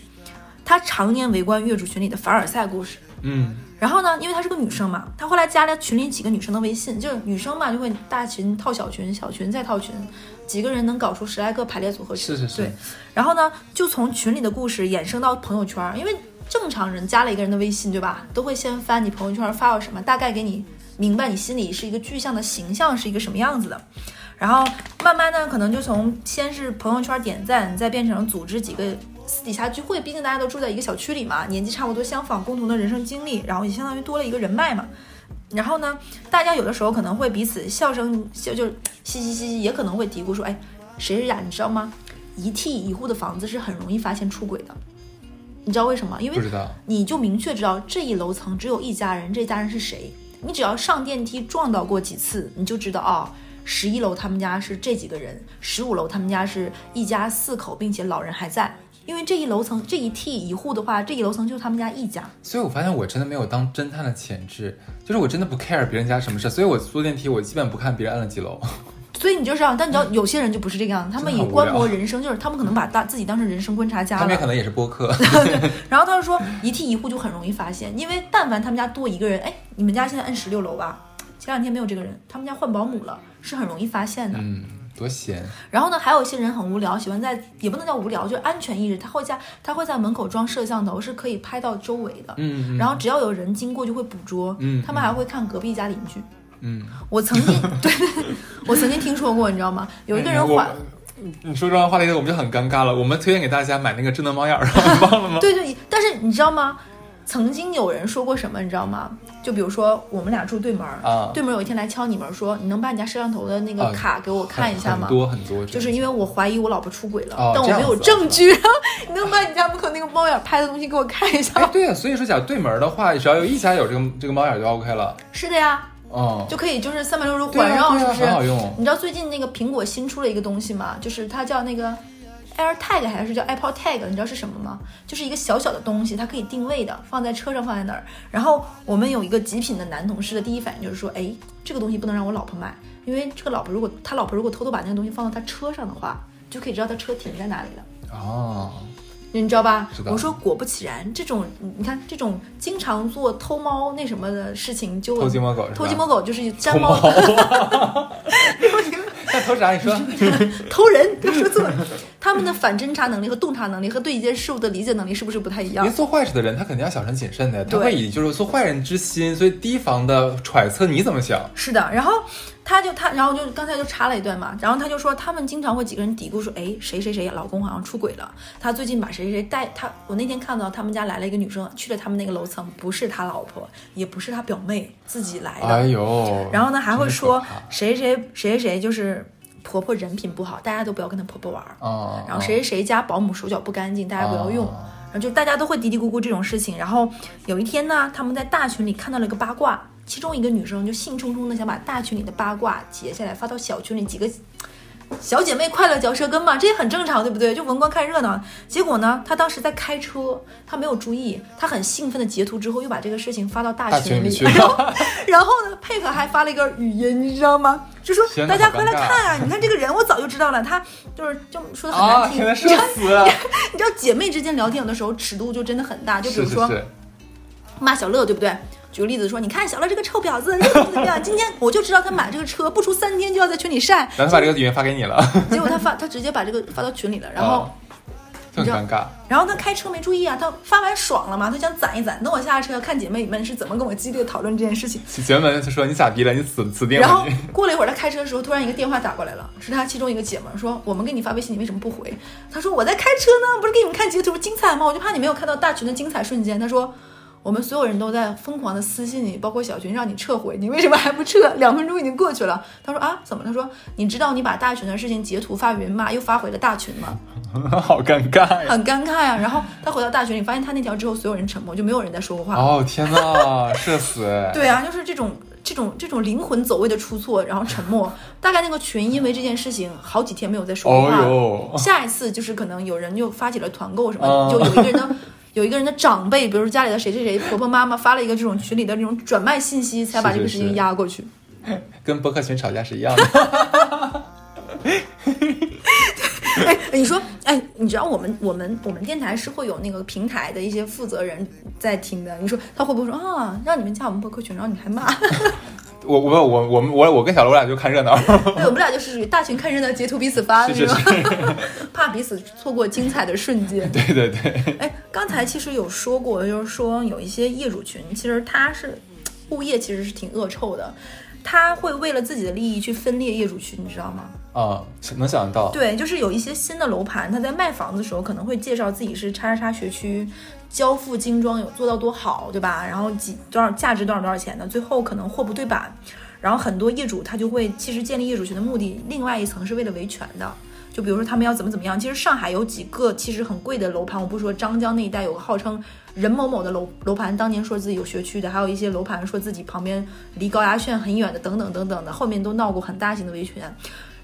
他常年围观业主群里的凡尔赛故事。嗯。然后呢，因为她是个女生嘛，她后来加了群里几个女生的微信，就是女生嘛就会大群套小群，小群再套群，几个人能搞出十来个排列组合。是是是。对。然后呢，就从群里的故事衍生到朋友圈，因为正常人加了一个人的微信，对吧？都会先翻你朋友圈发了什么，大概给你明白你心里是一个具象的形象是一个什么样子的。然后慢慢呢，可能就从先是朋友圈点赞，再变成组织几个。私底下聚会，毕竟大家都住在一个小区里嘛，年纪差不多相仿，共同的人生经历，然后也相当于多了一个人脉嘛。然后呢，大家有的时候可能会彼此笑声笑，就嘻嘻嘻嘻，也可能会嘀咕说：“哎，谁谁呀？你知道吗？一梯一户的房子是很容易发现出轨的。你知道为什么？因为你就明确知道这一楼层只有一家人，这家人是谁？你只要上电梯撞到过几次，你就知道啊，十一楼他们家是这几个人，十五楼他们家是一家四口，并且老人还在。”因为这一楼层这一梯一户的话，这一楼层就是他们家一家，所以我发现我真的没有当侦探的潜质，就是我真的不 care 别人家什么事，所以我坐电梯我基本不看别人按了几楼。所以你就这样，但你知道有些人就不是这个样子，他们以观摩人生，就是他们可能把大自己当成人生观察家。他们可能也是播客。然后他就说一梯一户就很容易发现，因为但凡他们家多一个人，哎，你们家现在按十六楼吧，前两天没有这个人，他们家换保姆了，是很容易发现的。嗯。多闲，然后呢，还有一些人很无聊，喜欢在也不能叫无聊，就是安全意识，他会在他会在门口装摄像头，是可以拍到周围的。嗯，然后只要有人经过就会捕捉。嗯，他们还会看隔壁家邻居。嗯，我曾经对，我曾经听说过，你知道吗？有一个人还，你说这段话题我们就很尴尬了。我们推荐给大家买那个智能猫眼儿，忘了吗？对对，但是你知道吗？曾经有人说过什么，你知道吗？就比如说我们俩住对门儿，对门有一天来敲你门，说你能把你家摄像头的那个卡给我看一下吗？很多很多，就是因为我怀疑我老婆出轨了，但我没有证据。你能把你家门口那个猫眼拍的东西给我看一下？哎，对呀，所以说假如对门的话，只要有一家有这个这个猫眼就 OK 了。是的呀，哦，就可以就是三百六十度环绕，是不是？很好用。你知道最近那个苹果新出了一个东西吗？就是它叫那个。Air Tag 还是叫 Apple Tag，你知道是什么吗？就是一个小小的东西，它可以定位的，放在车上放在那儿。然后我们有一个极品的男同事的第一反应就是说，哎，这个东西不能让我老婆买，因为这个老婆如果他老婆如果偷偷把那个东西放到他车上的话，就可以知道他车停在哪里了。哦，你知道吧？我说果不其然，这种你看这种经常做偷猫那什么的事情，就偷鸡摸狗，偷鸡摸狗就是粘猫。那偷啥？你说偷人？他说错了。他们的反侦查能力和洞察能力和对一件事物的理解能力是不是不太一样？因为做坏事的人，他肯定要小心谨慎的，他会以就是做坏人之心，所以提防的揣测你怎么想。是的，然后他就他，然后就刚才就插了一段嘛，然后他就说他们经常会几个人嘀咕说，哎，谁谁谁老公好像出轨了，他最近把谁谁谁带他。我那天看到他们家来了一个女生，去了他们那个楼层，不是他老婆，也不是他表妹，自己来的。哎呦，然后呢还会说谁谁谁谁谁就是。婆婆人品不好，大家都不要跟她婆婆玩儿。然后谁谁谁家保姆手脚不干净，大家不要用。然后就大家都会嘀嘀咕咕这种事情。然后有一天呢，他们在大群里看到了一个八卦，其中一个女生就兴冲冲的想把大群里的八卦截下来发到小群里，几个。小姐妹快乐嚼舌根嘛，这也很正常，对不对？就文官看热闹。结果呢，她当时在开车，她没有注意，她很兴奋的截图之后，又把这个事情发到大群里，然后，然后呢，配合还发了一个语音，你知道吗？就说大家快来看啊！你看这个人，我早就知道了，他就是就说的很难听，你知道姐妹之间聊天有的时候尺度就真的很大，就比如说骂小乐，对不对？举个例子说，你看小乐这个臭婊子，怎么怎么样？今天我就知道他买这个车不出三天就要在群里晒。然后他把这个语音发给你了，结果他发他直接把这个发到群里了，然后很尴尬。然后他开车没注意啊，他发完爽了嘛，他想攒一攒，等我下车看姐妹们是怎么跟我激烈讨论这件事情。姐妹们就说你咋逼了？你死死定了。然后过了一会儿，他开车的时候突然一个电话打过来了，是他其中一个姐们说我们给你发微信，你为什么不回？他说我在开车呢，不是给你们看截图精彩吗？我就怕你没有看到大群的精彩瞬间。他说。我们所有人都在疯狂的私信你，包括小群让你撤回，你为什么还不撤？两分钟已经过去了。他说啊，怎么？他说你知道你把大群的事情截图发云吗，又发回了大群吗？好尴尬呀！很尴尬呀。然后他回到大群里，发现他那条之后，所有人沉默，就没有人在说过话。哦天呐，社死！对啊，就是这种这种这种灵魂走位的出错，然后沉默。大概那个群因为这件事情好几天没有再说过话。哦哟，下一次就是可能有人又发起了团购什么的，哦就有一个人的有一个人的长辈，比如说家里的谁谁谁婆婆妈妈发了一个这种群里的这种转卖信息，才把这个事情压过去。跟博客群吵架是一样的。哎，你说，哎，你知道我们我们我们电台是会有那个平台的一些负责人在听的，你说他会不会说啊，让你们加我们播客群，然后你还骂？我我我我们我我跟小罗我俩就看热闹。对，我们俩就是属于大群看热闹，截图彼此发那是种，是，怕彼此错过精彩的瞬间。对对对，哎，刚才其实有说过，就是说有一些业主群，其实他是物业，其实是挺恶臭的，他会为了自己的利益去分裂业主群，你知道吗？啊，能想到。对，就是有一些新的楼盘，他在卖房子的时候可能会介绍自己是叉叉叉学区，交付精装有做到多好，对吧？然后几多少价值多少多少钱的，最后可能货不对版，然后很多业主他就会其实建立业主群的目的，另外一层是为了维权的。就比如说他们要怎么怎么样，其实上海有几个其实很贵的楼盘，我不说张江那一带有个号称任某某的楼楼盘，当年说自己有学区的，还有一些楼盘说自己旁边离高压线很远的，等等等等的，后面都闹过很大型的维权。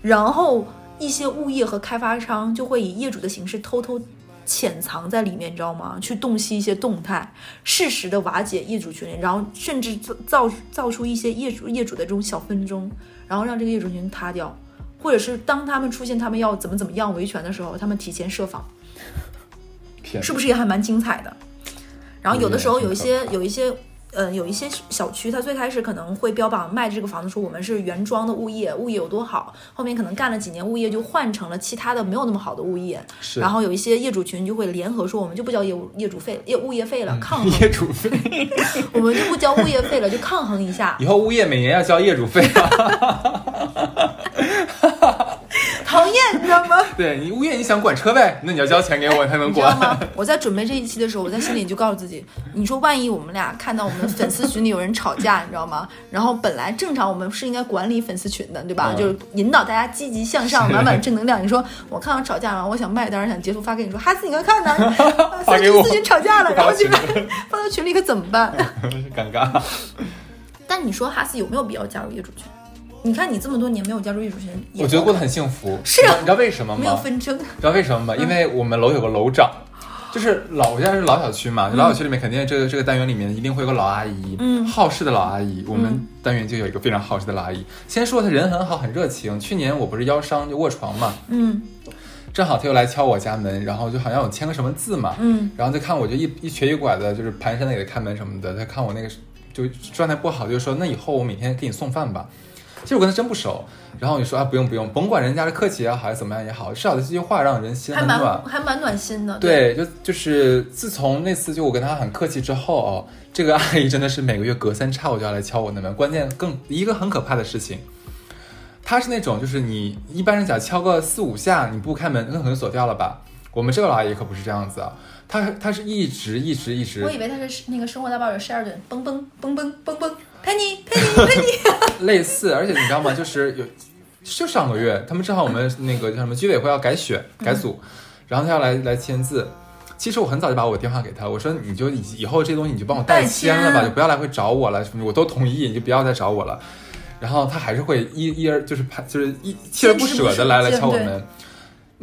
然后一些物业和开发商就会以业主的形式偷偷潜藏在里面，你知道吗？去洞悉一些动态，适时的瓦解业主群，然后甚至造造造出一些业主业主的这种小纷争，然后让这个业主群塌掉，或者是当他们出现他们要怎么怎么样维权的时候，他们提前设防，是不是也还蛮精彩的？然后有的时候嗯有一些有一些。呃，有一些小区，它最开始可能会标榜卖这个房子，说我们是原装的物业，物业有多好。后面可能干了几年，物业就换成了其他的没有那么好的物业。是然后有一些业主群就会联合说，我们就不交业务业主费、业物业费了，抗 衡，业主费，我们就不交物业费了，就抗衡一下。以后物业每年要交业主费啊。讨厌，你知道吗？对你物业你想管车呗，那你要交钱给我才能你知道吗管。？我在准备这一期的时候，我在心里就告诉自己，你说万一我们俩看到我们的粉丝群里有人吵架，你知道吗？然后本来正常我们是应该管理粉丝群的，对吧？嗯就是引导大家积极向上，满满正能量。你说我看到吵架了，我想卖单，想截图发给你说，哈斯你快看呐，三发给我群吵架了，然后就发放到群里可怎么办？尴尬。但你说哈斯有没有必要加入业主群？你看你这么多年没有加入业主群，也我觉得过得很幸福。是啊你知道为什么吗没有？纷争。你知道为什么吗？因为我们楼有个楼长，就是老我家是老小区嘛，就老小区里面肯定这个这个单元里面一定会有个老阿姨，嗯好事的老阿姨。我们单元就有一个非常好事的老阿姨。先说她人很好，很热情。去年我不是腰伤就卧床嘛，嗯正好她又来敲我家门，然后就好像我签个什么字嘛，嗯然后再看我就一一瘸一拐的，就是蹒跚的给她开门什么的。她看我那个就状态不好，就说那以后我每天给你送饭吧。其实我跟他真不熟，然后我就说啊不用不用，甭管人家是客气也好还是怎么样也好，至少这句话让人心还蛮很暖。还蛮暖心的。对，就就是自从那次就我跟他很客气之后哦，这个阿姨真的是每个月隔三差五就要来敲我的门。关键更一个很可怕的事情，她是那种就是你一般人讲敲个四五下你不开门，那可能锁掉了吧。我们这个老阿姨可不是这样子啊，她她是一直一直一直我以为他是那个《生活大爆炸》十二顿，蹦蹦蹦蹦蹦蹦，Penny Penny Penny。类似，而且你知道吗？就是有，就上个月他们正好我们那个叫什么居委会要改选改组，然后他要来来签字。其实我很早就把我电话给他，我说你就以以后这东西你就帮我代签了吧，就不要来回找我了，我都同意，你就不要再找我了。然后他还是会一一而就是拍就是一锲而不舍的来来敲我坚持不门。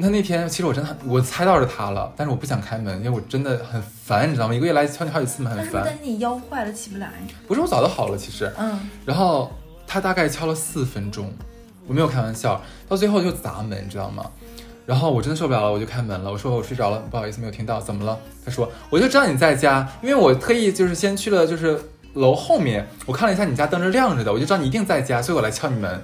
那那天其实我真的很我猜到是他了，但是我不想开门，因为我真的很烦，你知道吗？一个月来敲你好几次门，很烦但是但。是你腰坏了起不来。不是我早就好了，其实。嗯，然后他大概敲了四分钟，我没有开玩笑，到最后就砸门，你知道吗？然后我真的受不了了，我就开门了。我说我睡着了，不好意思没有听到，怎么了？他说我就知道你在家，因为我特意就是先去了就是楼后面，我看了一下你家灯是亮着的，我就知道你一定在家，所以我来敲你门。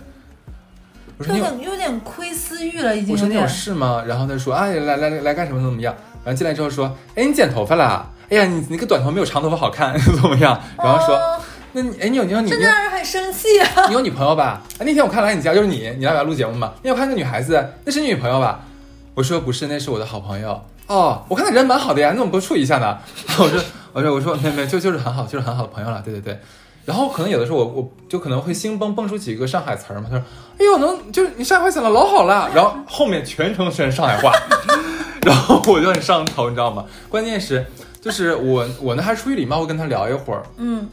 我说有你有，点有点窥私欲了，已经我说你有。事吗？然后他说哎来来来来干什么怎么样？然后进来之后说哎你剪头发啦？哎呀你那个短头没有长头发好看 怎么样？然后说、哦那你哎你有你有你真的让人很生气啊！你有女朋友吧？哎，那天我看来你家就是你，你来我家录节目嘛？那天我看个女孩子，那是你女朋友吧？我说不是，那是我的好朋友。哦，我看他人蛮好的呀，你怎么不处一下呢？我说我说我说没没就就是很好，就是很好的朋友了，对对对。然后可能有的时候我我就可能会兴蹦蹦出几个上海词儿嘛，他说哎呦能就是你上海话讲的老好了，然后后面全程全是上海话，然后我就很上头，你知道吗？关键是就是我我呢还出于礼貌会跟他聊一会儿，嗯，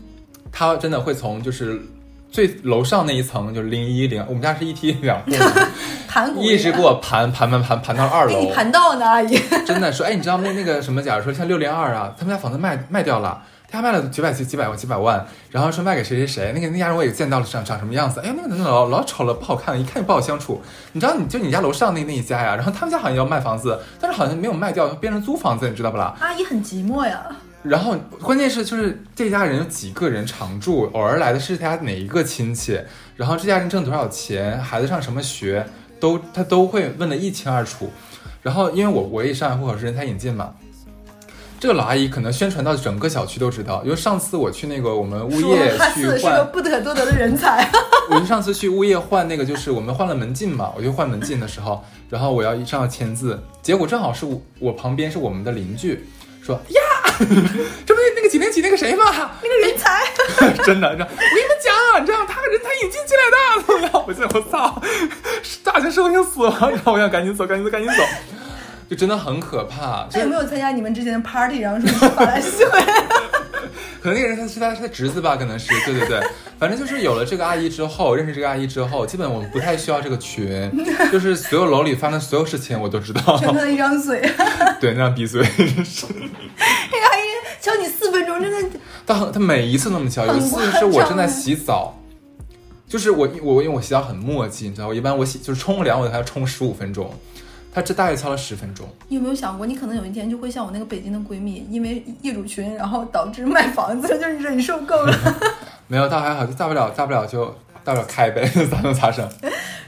他真的会从就是最楼上那一层就是零一零，我们家是一梯两户，盘古一直给我盘盘盘盘盘到二楼。给你，盘到呢，阿姨。真的说，哎，你知道那那个什么，假如说像六零二啊，他们家房子卖卖掉了，他卖了几百几几百万几百万，然后说卖给谁谁谁，那个那家人我也见到了，长长什么样子，哎呀，那个那个老老丑了，不好看，一看就不好相处。你知道，你就你家楼上那那一家呀，然后他们家好像要卖房子，但是好像没有卖掉，变成租房子，你知道不啦？阿姨很寂寞呀。然后关键是就是这家人有几个人常住，偶尔来的是他家哪一个亲戚，然后这家人挣多少钱，孩子上什么学，都他都会问得一清二楚。然后因为我我也上海户口是人才引进嘛，这个老阿姨可能宣传到整个小区都知道。因为上次我去那个我们物业去换是个换，不可多得的人才。我就上次去物业换那个就是我们换了门禁嘛，我就换门禁的时候，然后我要一上要签字，结果正好是我我旁边是我们的邻居，说呀，这不是那个几年级那个谁吗？那个人才，真的，你知道，我跟你们讲，你知道他人才引进进来的，怎么样？我现在我操，大学生性死了，然后我想赶紧走，赶紧走，赶紧走，就真的很可怕。就他有没有参加你们之前的 party，然后说你把他吸回来？可能那个人他是他是他侄子吧，可能是，对对对，反正就是有了这个阿姨之后，认识这个阿姨之后，基本我们不太需要这个群，就是所有楼里发生的所有事情我都知道。就他的一张嘴，对，那样闭嘴。那个阿姨敲你四分钟，真的他很他每一次那么敲，有一次是我正在洗澡，就是我我因为我洗澡很墨迹，你知道，我一般我洗就是冲凉我还要冲十五分钟，他这大概操了十分钟。你有没有想过，你可能有一天就会像我那个北京的闺蜜，因为业主群，然后导致卖房子，就是忍受够了。没有，倒还好，就大不了大不了就大不了开呗，咋能咋整？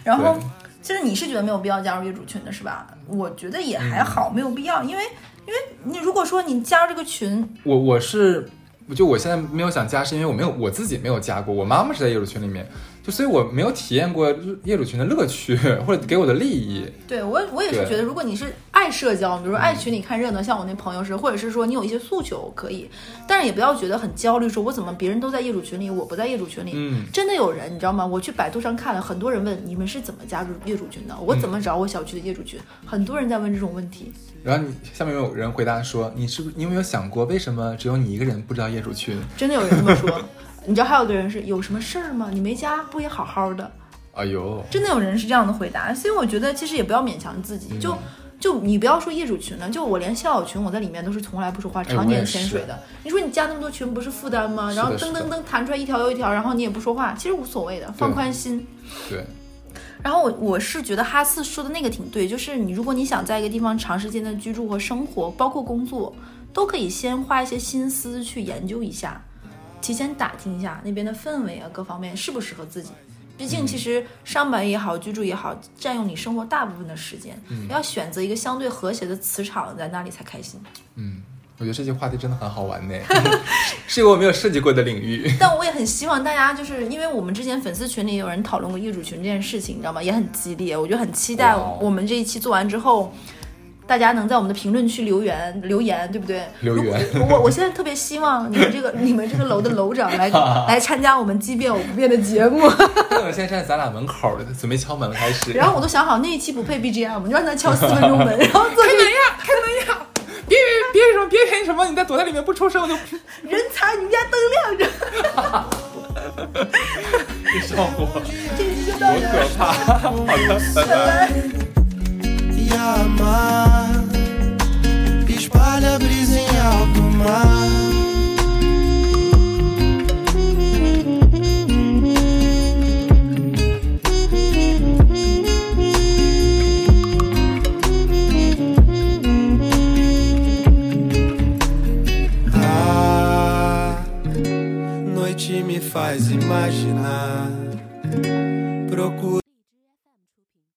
然后，其实你是觉得没有必要加入业主群的是吧？我觉得也还好，没有必要，因为因为你如果说你加入这个群，我我是就我现在没有想加，是因为我没有我自己没有加过，我妈妈是在业主群里面，就所以我没有体验过业主群的乐趣或者给我的利益。对我我也是觉得，如果你是爱社交，比如说爱群里看热闹，像我那朋友是，或者是说你有一些诉求可以，但是也不要觉得很焦虑，说我怎么别人都在业主群里，我不在业主群里。嗯，真的有人，你知道吗？我去百度上看了，很多人问你们是怎么加入业主群的，我怎么找我小区的业主群？很多人在问这种问题。然后你下面有人回答说，你是不是你有没有想过，为什么只有你一个人不知道业主群？真的有人这么说。你知道还有的人是有什么事儿吗？你没加不也好好的？哎呦，真的有人是这样的回答，所以我觉得其实也不要勉强自己，就就你不要说业主群了，就我连校友群我在里面都是从来不说话，常年潜水的。你说你加那么多群不是负担吗？然后噔噔噔弹出来一条又一条，然后你也不说话，其实无所谓的，放宽心。对，然后我我是觉得哈四说的那个挺对，就是你如果你想在一个地方长时间的居住和生活，包括工作，都可以先花一些心思去研究一下，提前打听一下那边的氛围啊各方面适不适合自己。毕竟其实上班也好，居住也好，占用你生活大部分的时间，要选择一个相对和谐的磁场，在那里才开心。嗯，我觉得这些话题真的很好玩呢，是一个我没有涉及过的领域。但我也很希望大家，就是因为我们之前粉丝群里有人讨论过业主群这件事情，你知道吗？也很激烈，我就很期待我们这一期做完之后。大家能在我们的评论区留言留言，对不对？留言我我现在特别希望你们这个 你们这个楼的楼长来 来参加我们畸变我不变的节目。我现在站在咱俩门口了，准备敲门开始。然后我都想好那一期不配 BGM，就让他敲四分钟门，然后做这个呀，开门呀！别别别什么别别什么，你再躲在里面不出声，我就人才，你们家灯亮着。笑我，这一期就到多可怕！好的，拜拜 E amar. Espalha a brisa em alto mar. Ah, noite me faz imaginar.